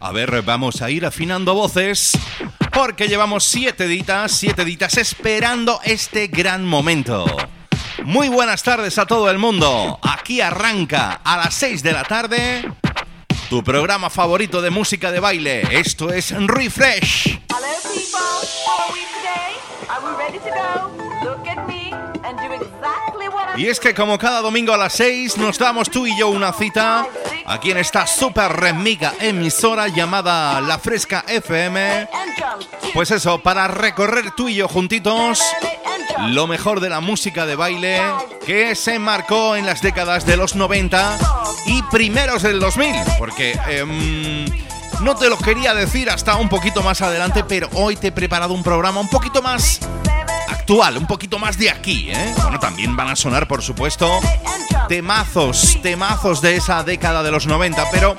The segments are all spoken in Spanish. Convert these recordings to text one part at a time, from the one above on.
A ver, vamos a ir afinando voces porque llevamos siete ditas, siete ditas esperando este gran momento. Muy buenas tardes a todo el mundo. Aquí arranca a las 6 de la tarde tu programa favorito de música de baile. Esto es Refresh. Y es que como cada domingo a las 6 nos damos tú y yo una cita aquí en esta super remiga emisora llamada La Fresca FM. Pues eso, para recorrer tú y yo juntitos lo mejor de la música de baile que se marcó en las décadas de los 90 y primeros del 2000. Porque... Em, no te lo quería decir hasta un poquito más adelante, pero hoy te he preparado un programa un poquito más un poquito más de aquí, ¿eh? Bueno, también van a sonar, por supuesto, temazos, temazos de esa década de los 90, pero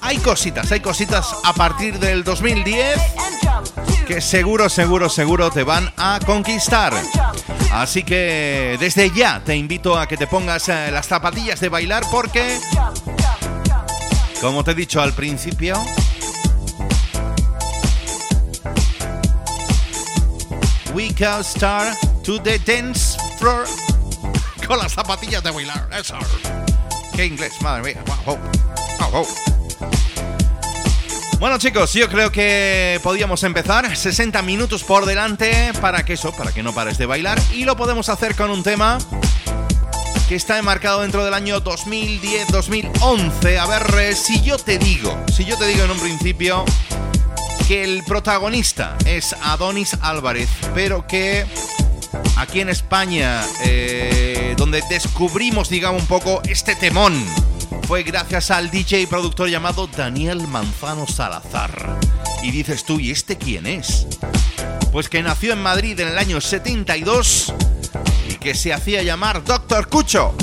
hay cositas, hay cositas a partir del 2010 que seguro, seguro, seguro te van a conquistar. Así que desde ya te invito a que te pongas eh, las zapatillas de bailar porque, como te he dicho al principio, we can start to the dance floor con las zapatillas de bailar. Eso. Qué inglés, madre mía. Bueno chicos, yo creo que podíamos empezar 60 minutos por delante para que eso, para que no pares de bailar y lo podemos hacer con un tema que está enmarcado dentro del año 2010-2011. A ver, eh, si yo te digo, si yo te digo en un principio que el protagonista es Adonis Álvarez, pero que aquí en España, eh, donde descubrimos, digamos, un poco este temón, fue gracias al DJ y productor llamado Daniel Manzano Salazar. Y dices tú, ¿y este quién es? Pues que nació en Madrid en el año 72 y que se hacía llamar Doctor Cucho.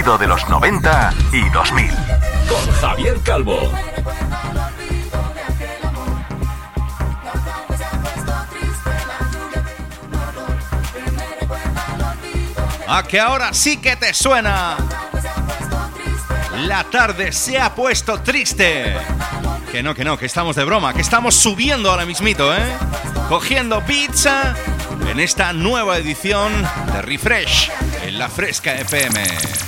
Sonido de los 90 y 2000. Con Javier Calvo. A que ahora sí que te suena. La tarde se ha puesto triste. Que no, que no, que estamos de broma, que estamos subiendo ahora mismito, ¿eh? Cogiendo pizza en esta nueva edición de Refresh en la Fresca FM.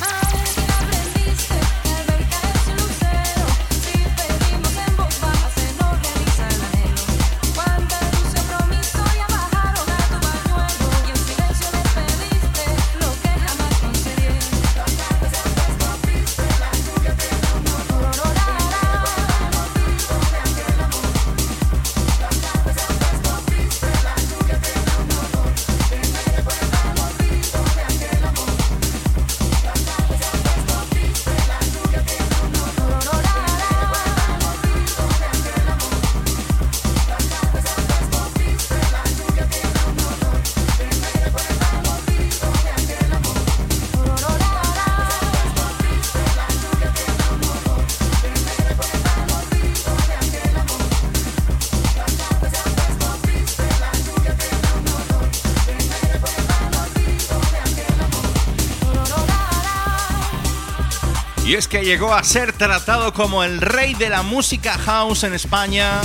Y es que llegó a ser tratado como el rey de la música house en España,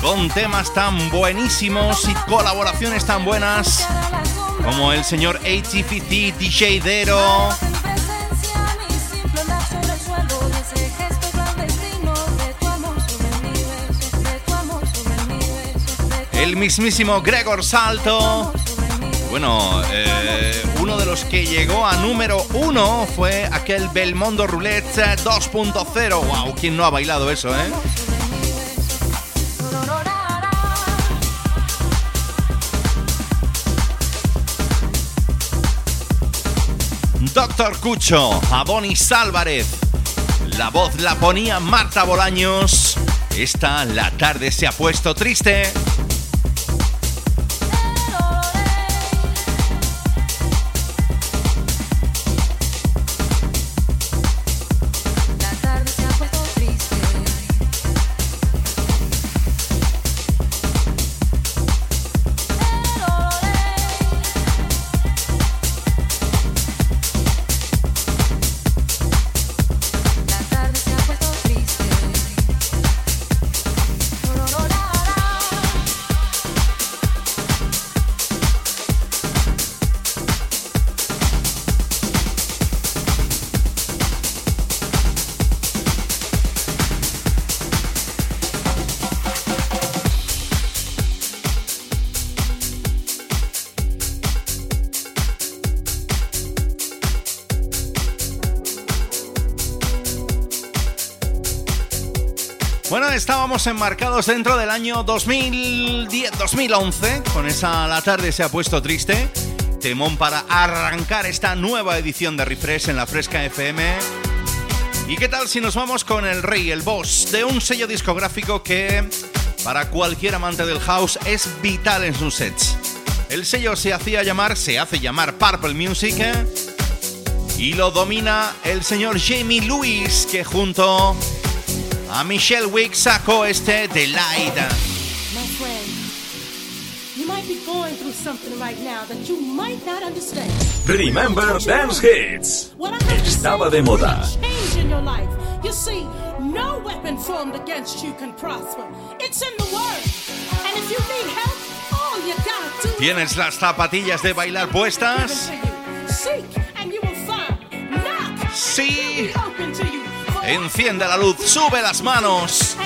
con temas tan buenísimos y colaboraciones tan buenas como el señor ATPT, DJ Dero. El mismísimo Gregor Salto. Bueno, eh, uno de los que llegó a número uno fue aquel Belmondo Roulette 2.0. ¡Wow! ¿Quién no ha bailado eso, eh? Doctor Cucho, Abonis Álvarez. La voz la ponía Marta Bolaños. Esta la tarde se ha puesto triste. Estábamos enmarcados dentro del año 2010-2011. Con esa La tarde se ha puesto triste. Temón para arrancar esta nueva edición de Refresh en la Fresca FM. ¿Y qué tal si nos vamos con el rey, el boss de un sello discográfico que para cualquier amante del house es vital en sus sets? El sello se hacía llamar, se hace llamar Purple Music y lo domina el señor Jamie Lewis que junto a Michelle Wick sacó este Light. My friend, you might be going through something right now that you might not understand. Remember Dance Hits. Estaba de moda. Change in your life. You see, no weapon formed against you can prosper. It's in the word. And if you need help, all you got to ¿Tienes las zapatillas de bailar puestas? Seek and you will find. Knock. Sí. Enciende la luz, sube las manos.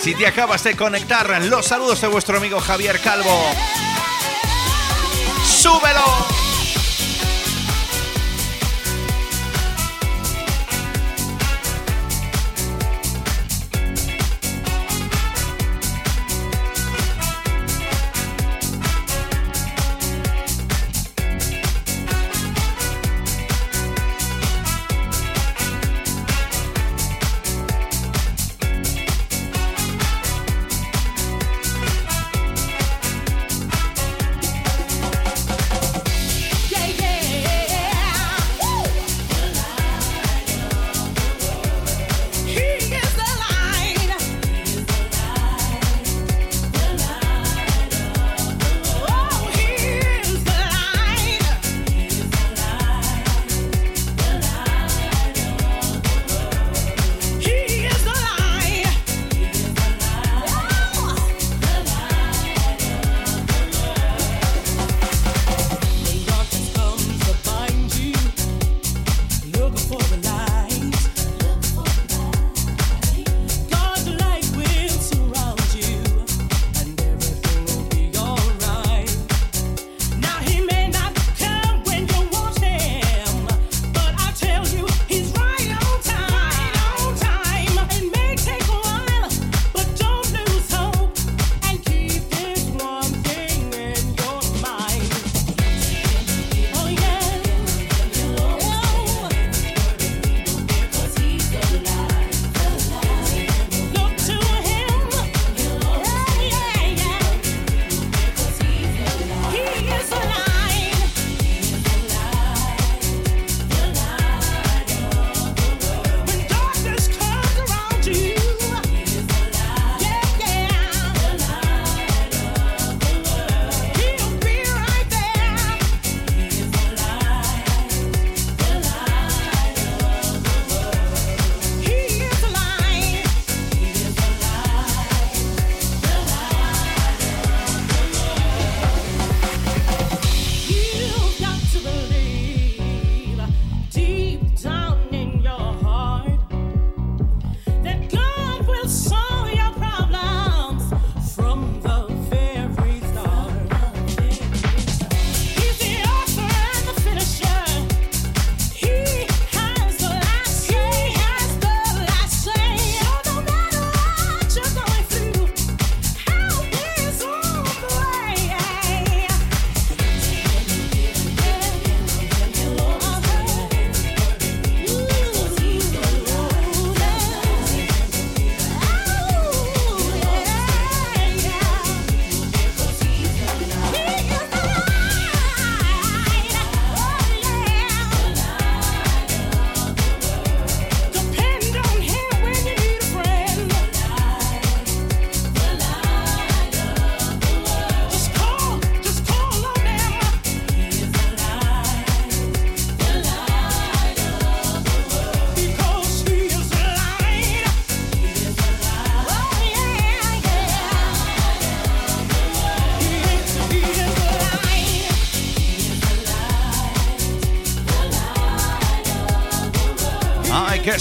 Si te acabas de conectar, los saludos de vuestro amigo Javier Calvo. ¡Súbelo!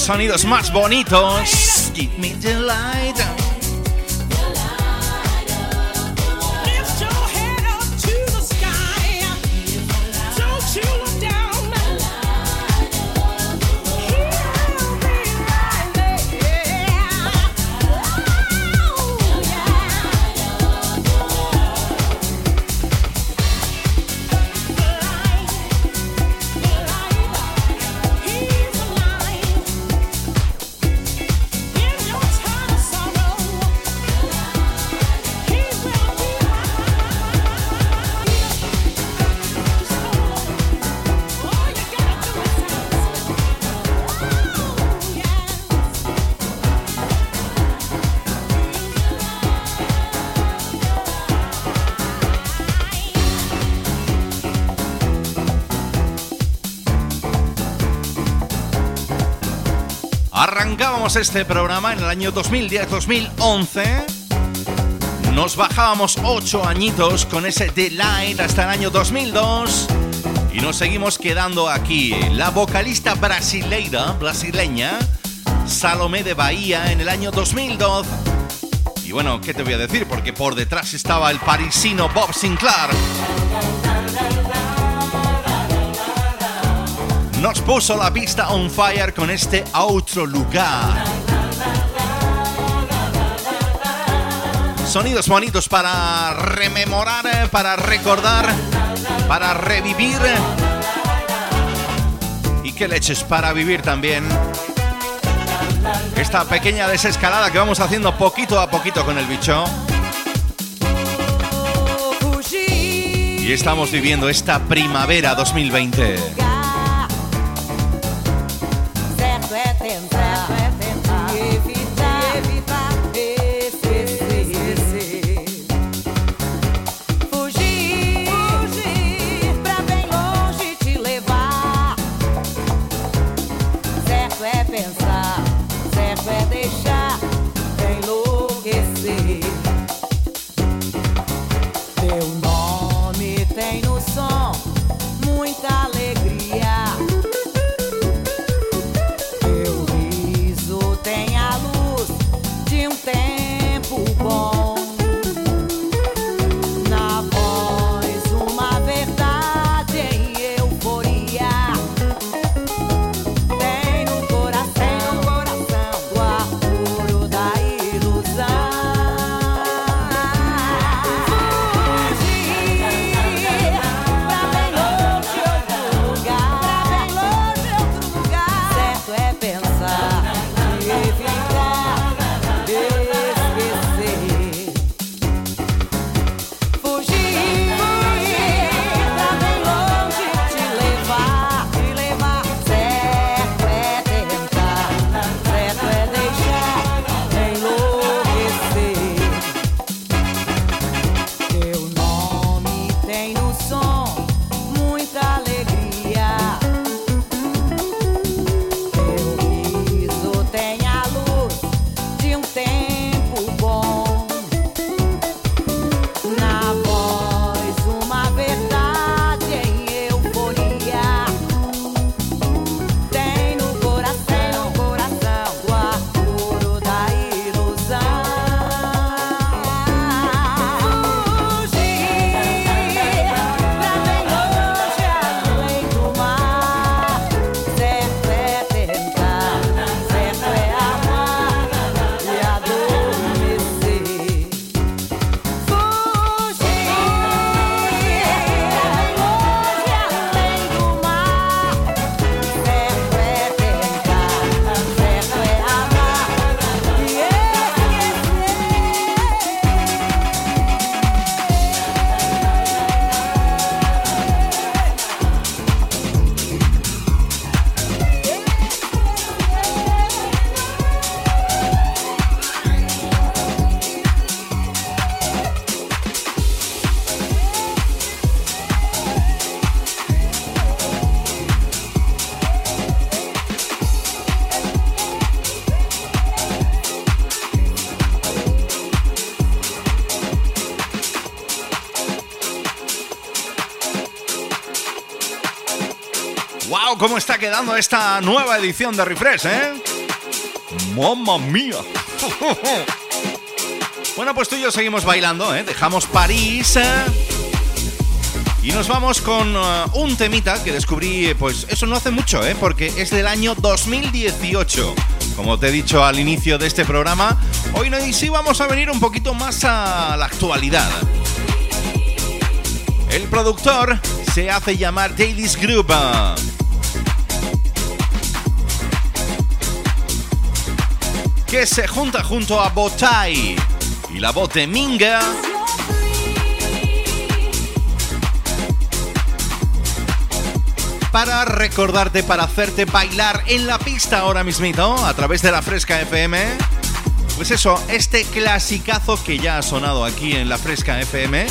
Sonidos más bonitos. Give me the light. Este programa en el año 2010-2011. Nos bajábamos 8 añitos con ese Delight hasta el año 2002. Y nos seguimos quedando aquí. La vocalista brasileira, brasileña, Salomé de Bahía, en el año 2002. Y bueno, ¿qué te voy a decir? Porque por detrás estaba el parisino Bob Sinclair. Nos puso la pista on fire con este otro lugar. Sonidos bonitos para rememorar, para recordar, para revivir. Y qué leches para vivir también. Esta pequeña desescalada que vamos haciendo poquito a poquito con el bicho. Y estamos viviendo esta primavera 2020. ¡Wow! ¿Cómo está quedando esta nueva edición de Refresh, eh? ¡Mamma mía! bueno, pues tú y yo seguimos bailando, ¿eh? Dejamos París. ¿eh? Y nos vamos con uh, un temita que descubrí, pues eso no hace mucho, ¿eh? Porque es del año 2018. Como te he dicho al inicio de este programa, hoy no, y sí vamos a venir un poquito más a la actualidad. El productor se hace llamar Davis Group. Que se junta junto a Botai y la voz de Minga. Para recordarte, para hacerte bailar en la pista ahora mismito, a través de la Fresca FM. Pues eso, este clasicazo que ya ha sonado aquí en la Fresca FM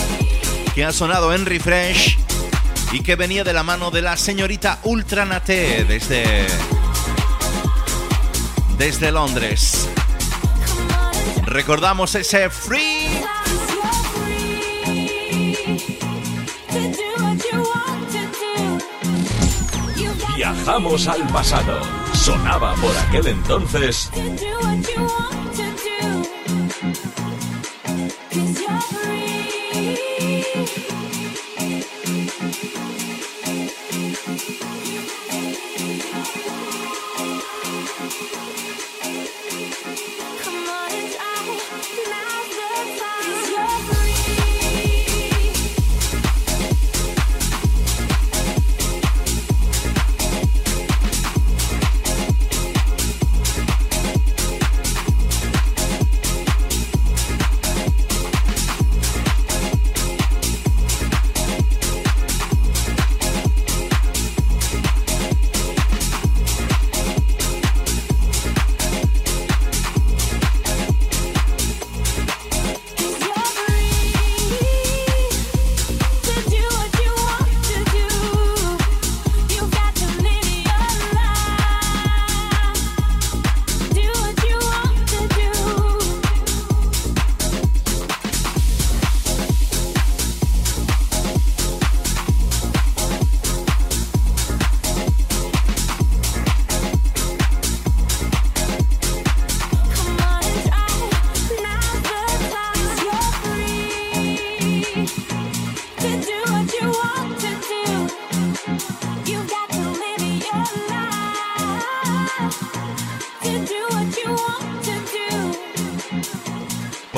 que ha sonado en Refresh y que venía de la mano de la señorita Ultranate desde, desde Londres. Recordamos ese free. Viajamos al pasado. Sonaba por aquel entonces.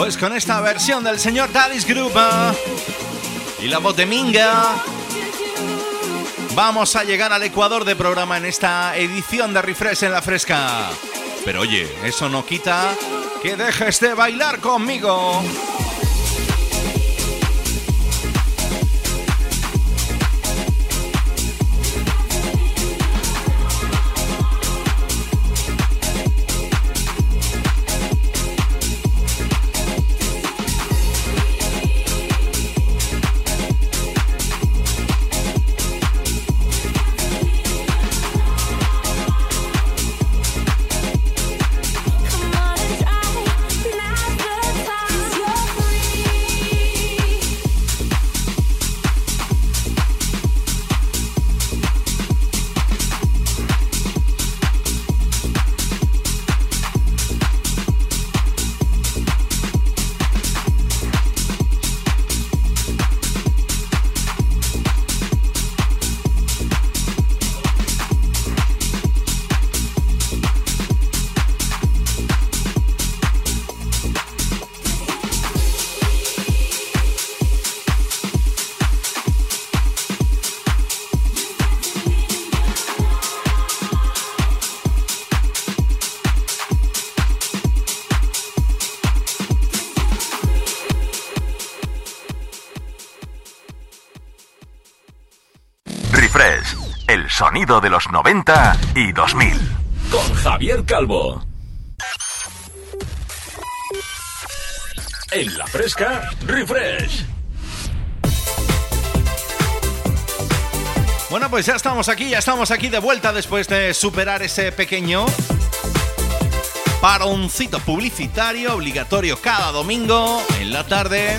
Pues con esta versión del señor Daddy's Group ¿eh? y la voz de Minga, vamos a llegar al Ecuador de programa en esta edición de Refresh en la Fresca. Pero oye, eso no quita que dejes de bailar conmigo. De los 90 y 2000. Con Javier Calvo. En la fresca, refresh. Bueno, pues ya estamos aquí, ya estamos aquí de vuelta después de superar ese pequeño paroncito publicitario obligatorio cada domingo en la tarde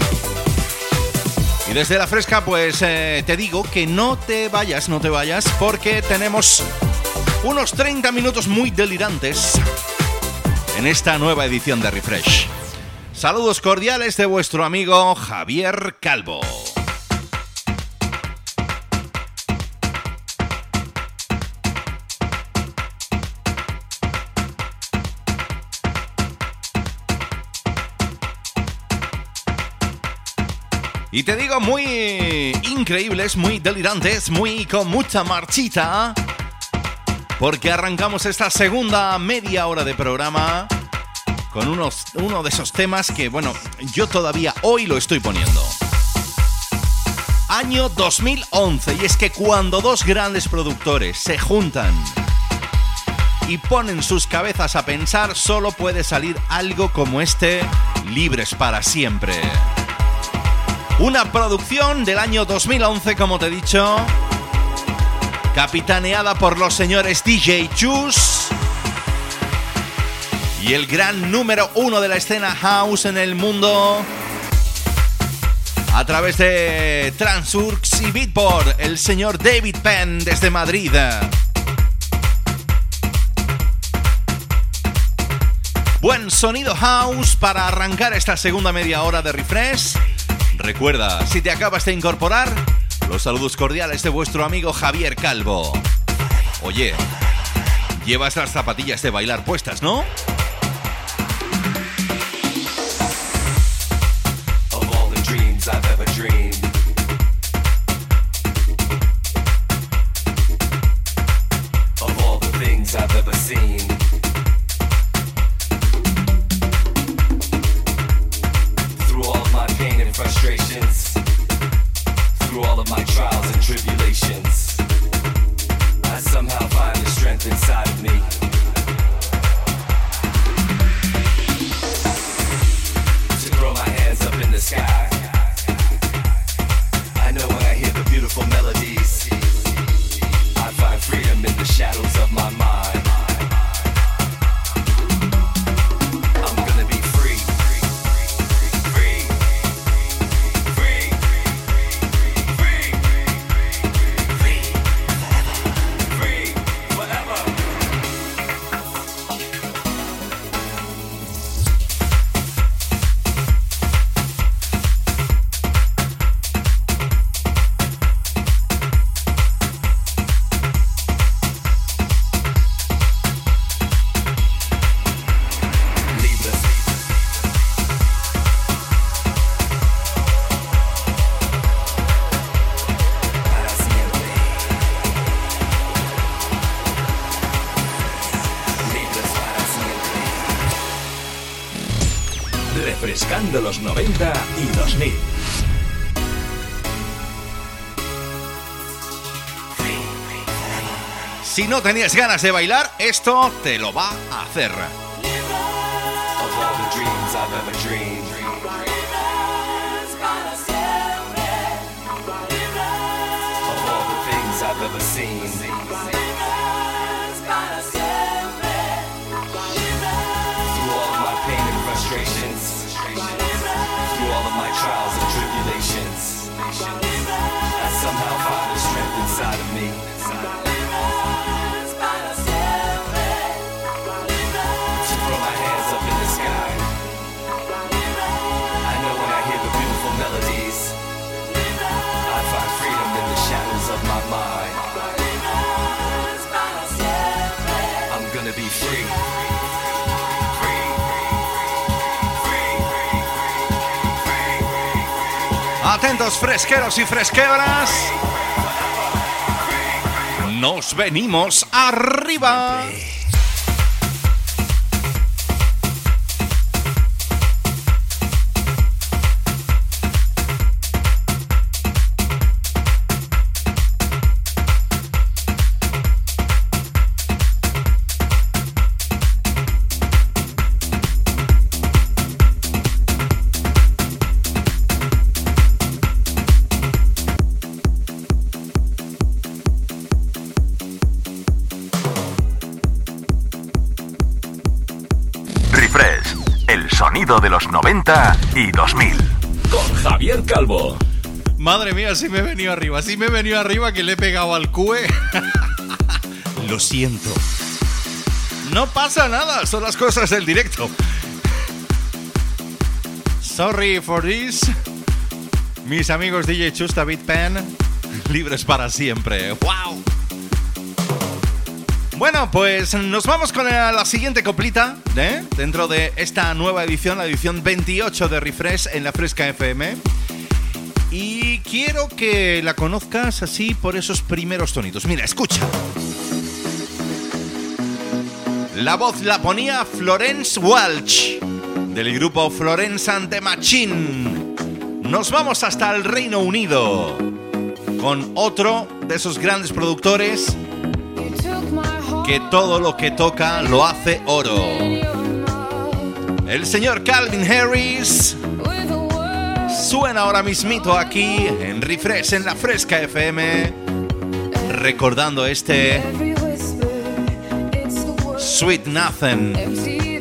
y desde la fresca, pues eh, te digo que no te vayas, no te vayas, porque tenemos unos 30 minutos muy delirantes en esta nueva edición de Refresh. Saludos cordiales de vuestro amigo Javier Calvo. Y te digo muy increíbles, muy delirantes, muy con mucha marchita. Porque arrancamos esta segunda media hora de programa con unos, uno de esos temas que, bueno, yo todavía hoy lo estoy poniendo. Año 2011, y es que cuando dos grandes productores se juntan y ponen sus cabezas a pensar, solo puede salir algo como este, Libres para siempre. Una producción del año 2011, como te he dicho, capitaneada por los señores DJ Chus y el gran número uno de la escena house en el mundo a través de Transurx y Beatport, el señor David Penn desde Madrid. Buen sonido house para arrancar esta segunda media hora de refresh. Recuerda, si te acabas de incorporar, los saludos cordiales de vuestro amigo Javier Calvo. Oye, llevas las zapatillas de bailar puestas, ¿no? No tenías ganas de bailar, esto te lo va a hacer. Atentos fresqueros y fresqueras. Nos venimos arriba. 90 y 2000. Con Javier Calvo. Madre mía, si me he venido arriba, si me he venido arriba que le he pegado al cue. Lo siento. No pasa nada, son las cosas del directo. Sorry for this. Mis amigos DJ Chusta Beat Pen, libres para siempre. ¡Wow! Bueno, pues nos vamos con la siguiente coplita ¿eh? dentro de esta nueva edición, la edición 28 de Refresh en la Fresca FM. Y quiero que la conozcas así por esos primeros tonitos. Mira, escucha. La voz la ponía Florence Walsh, del grupo Florence and the Machine. Nos vamos hasta el Reino Unido con otro de esos grandes productores que todo lo que toca lo hace oro. El señor Calvin Harris suena ahora mismito aquí en Refresh en la Fresca FM, recordando este Sweet Nothing.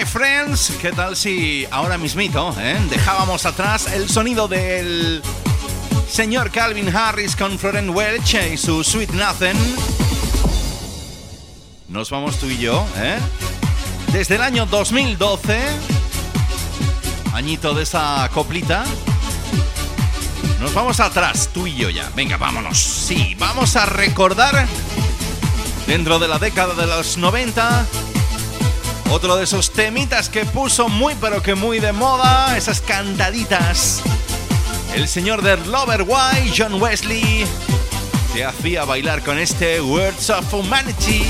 My friends, ¿qué tal si ahora mismito eh, dejábamos atrás el sonido del señor Calvin Harris con Florent Welch y su Sweet Nothing? Nos vamos tú y yo, ¿eh? Desde el año 2012, añito de esa coplita, nos vamos atrás, tú y yo ya. Venga, vámonos. Sí, vamos a recordar dentro de la década de los 90 otro de esos temitas que puso muy pero que muy de moda, esas cantaditas. El señor del Lover White, John Wesley, te hacía bailar con este Words of Humanity.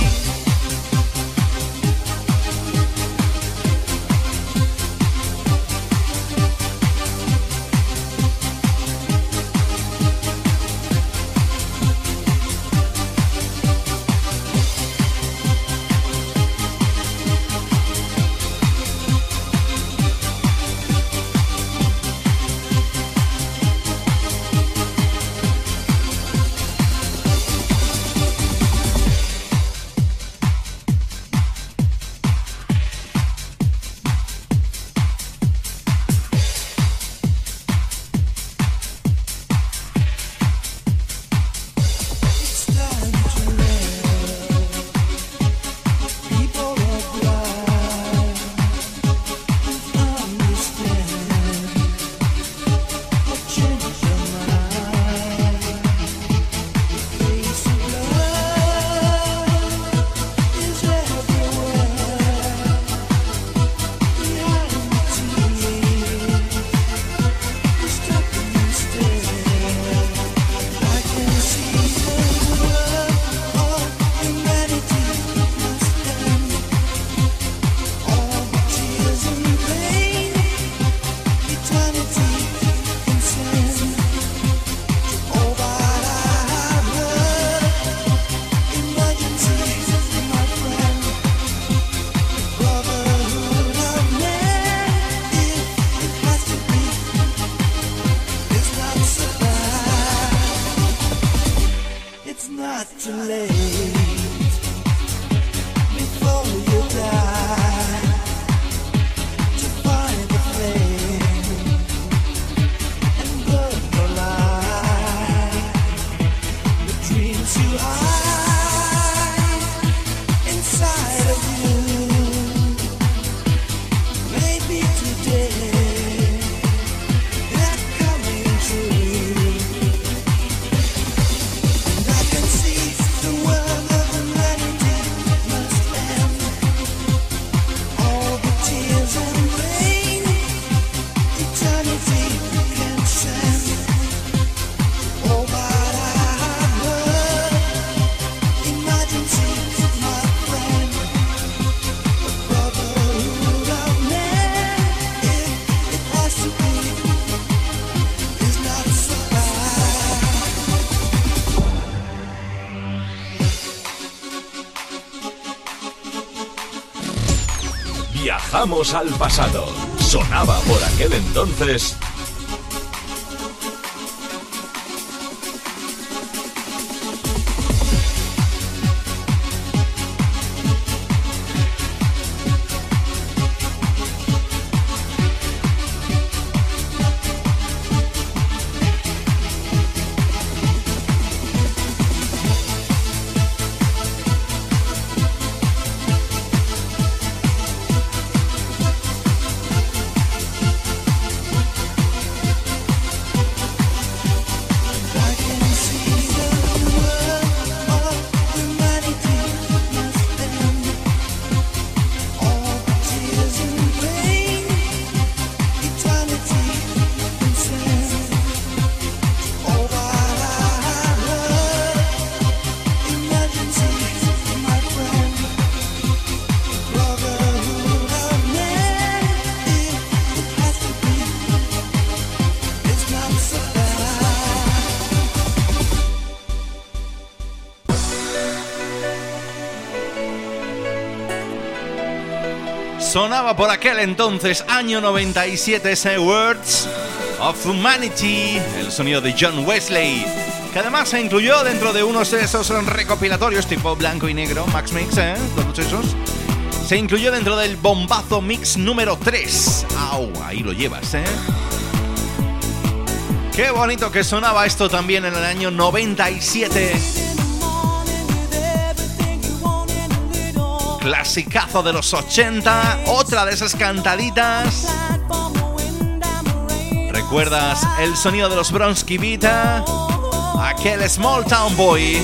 dreams you are. Al pasado. Sonaba por aquel entonces Sonaba por aquel entonces, año 97, ese Words of Humanity, el sonido de John Wesley, que además se incluyó dentro de unos de esos recopilatorios tipo blanco y negro, Max Mix, ¿eh? Todos esos. Se incluyó dentro del bombazo mix número 3. ¡Au! Ahí lo llevas, ¿eh? Qué bonito que sonaba esto también en el año 97. Clasicazo de los 80, otra de esas cantaditas. ¿Recuerdas el sonido de los Bronsky Vita? Aquel Small Town Boy.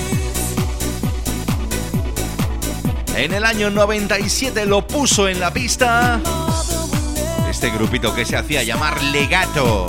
En el año 97 lo puso en la pista. Este grupito que se hacía llamar Legato.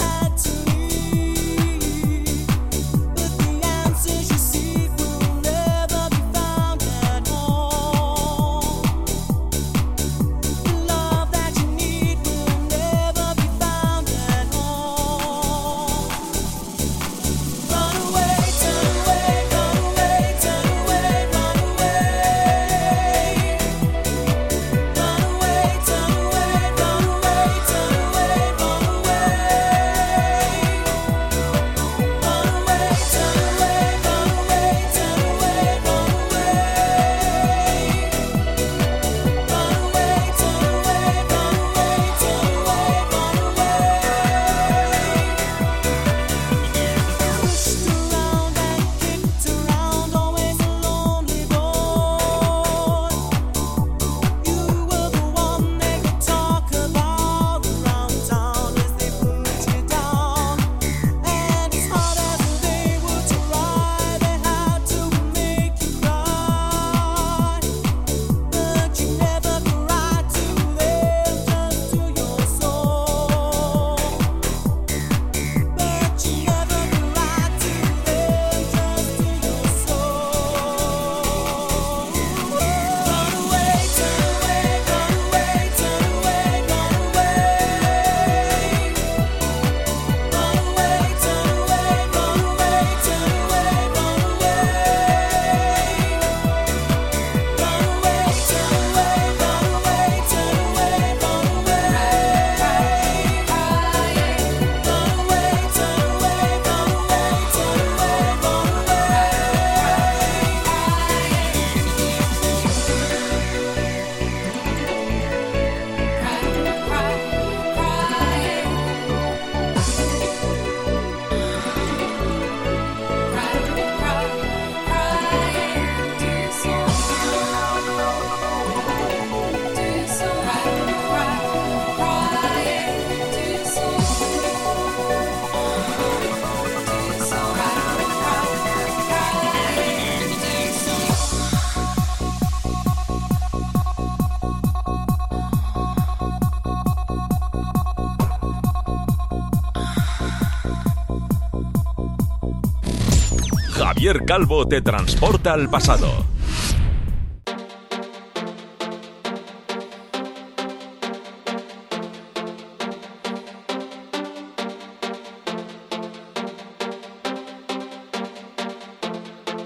Calvo te transporta al pasado.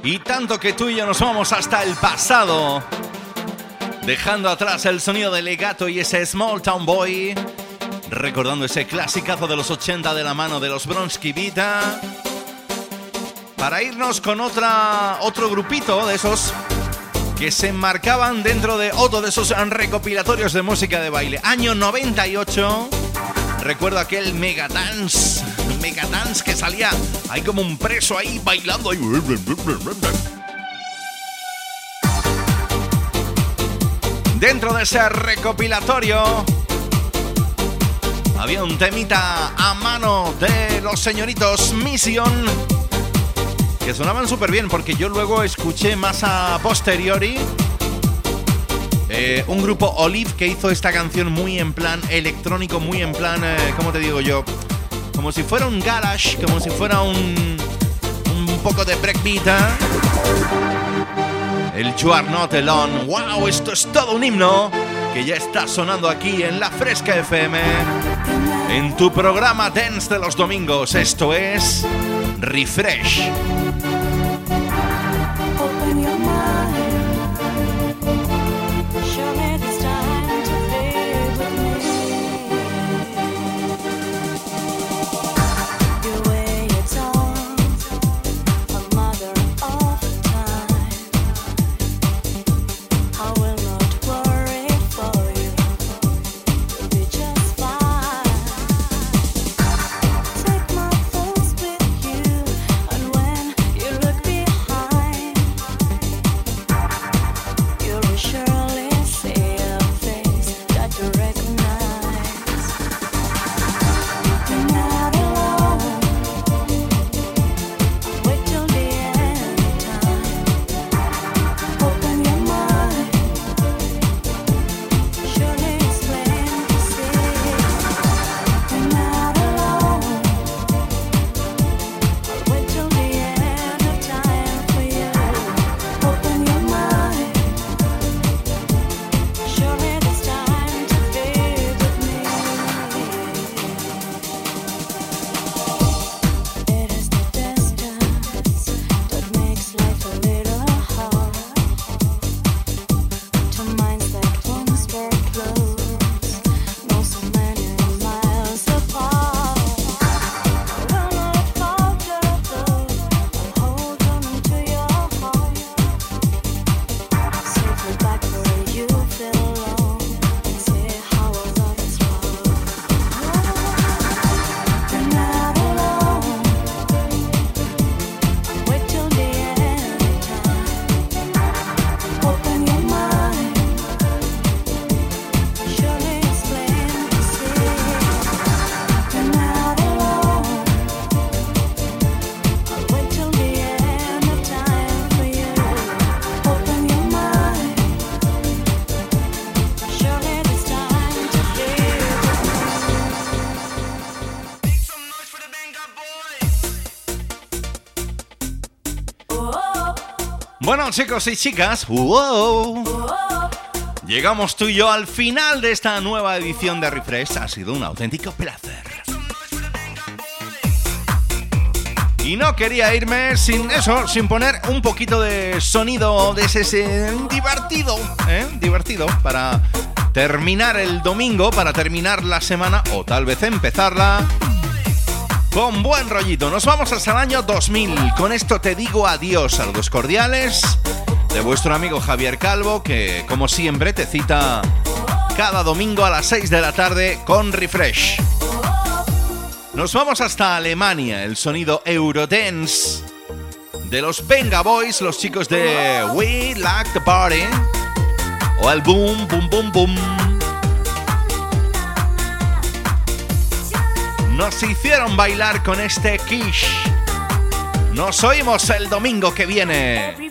Y tanto que tú y yo nos vamos hasta el pasado. Dejando atrás el sonido de legato y ese Small Town Boy. Recordando ese clasicazo de los 80 de la mano de los Bronsky Vita. Para irnos con otra, otro grupito de esos que se enmarcaban dentro de otro de esos recopilatorios de música de baile. Año 98. Recuerdo aquel Megadance. Megadance que salía ahí como un preso ahí bailando. Dentro de ese recopilatorio había un temita a mano de los señoritos Mission que sonaban súper bien porque yo luego escuché más a posteriori eh, un grupo Olive que hizo esta canción muy en plan electrónico, muy en plan, eh, ¿cómo te digo yo? Como si fuera un garage, como si fuera un, un poco de breakbeat. ¿eh? el You Are Not. ¡Wow! Esto es todo un himno que ya está sonando aquí en la Fresca FM. En tu programa Dance de los domingos. Esto es Refresh. Chicos y chicas, llegamos tú y yo al final de esta nueva edición de Refresh. Ha sido un auténtico placer. Y no quería irme sin eso, sin poner un poquito de sonido de ese, divertido, ¿eh? divertido para terminar el domingo, para terminar la semana o tal vez empezarla con buen rollito. Nos vamos hasta el año 2000. Con esto te digo adiós. Saludos cordiales de vuestro amigo Javier Calvo, que como siempre te cita cada domingo a las 6 de la tarde con Refresh. Nos vamos hasta Alemania, el sonido Eurodance de los Venga Boys, los chicos de We Like the Party, o el Boom Boom Boom Boom. Nos hicieron bailar con este Kish. Nos oímos el domingo que viene.